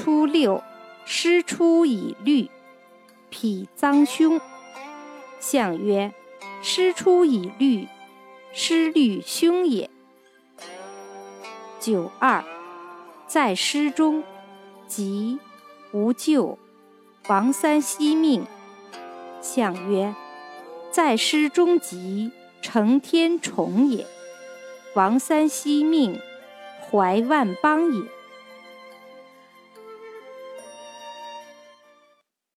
初六，师出以律，匹臧凶。相曰：师出以律，师律凶也。九二，在师中，吉，无咎。王三惜命。相曰：在师中吉，承天宠也。王三惜命，怀万邦也。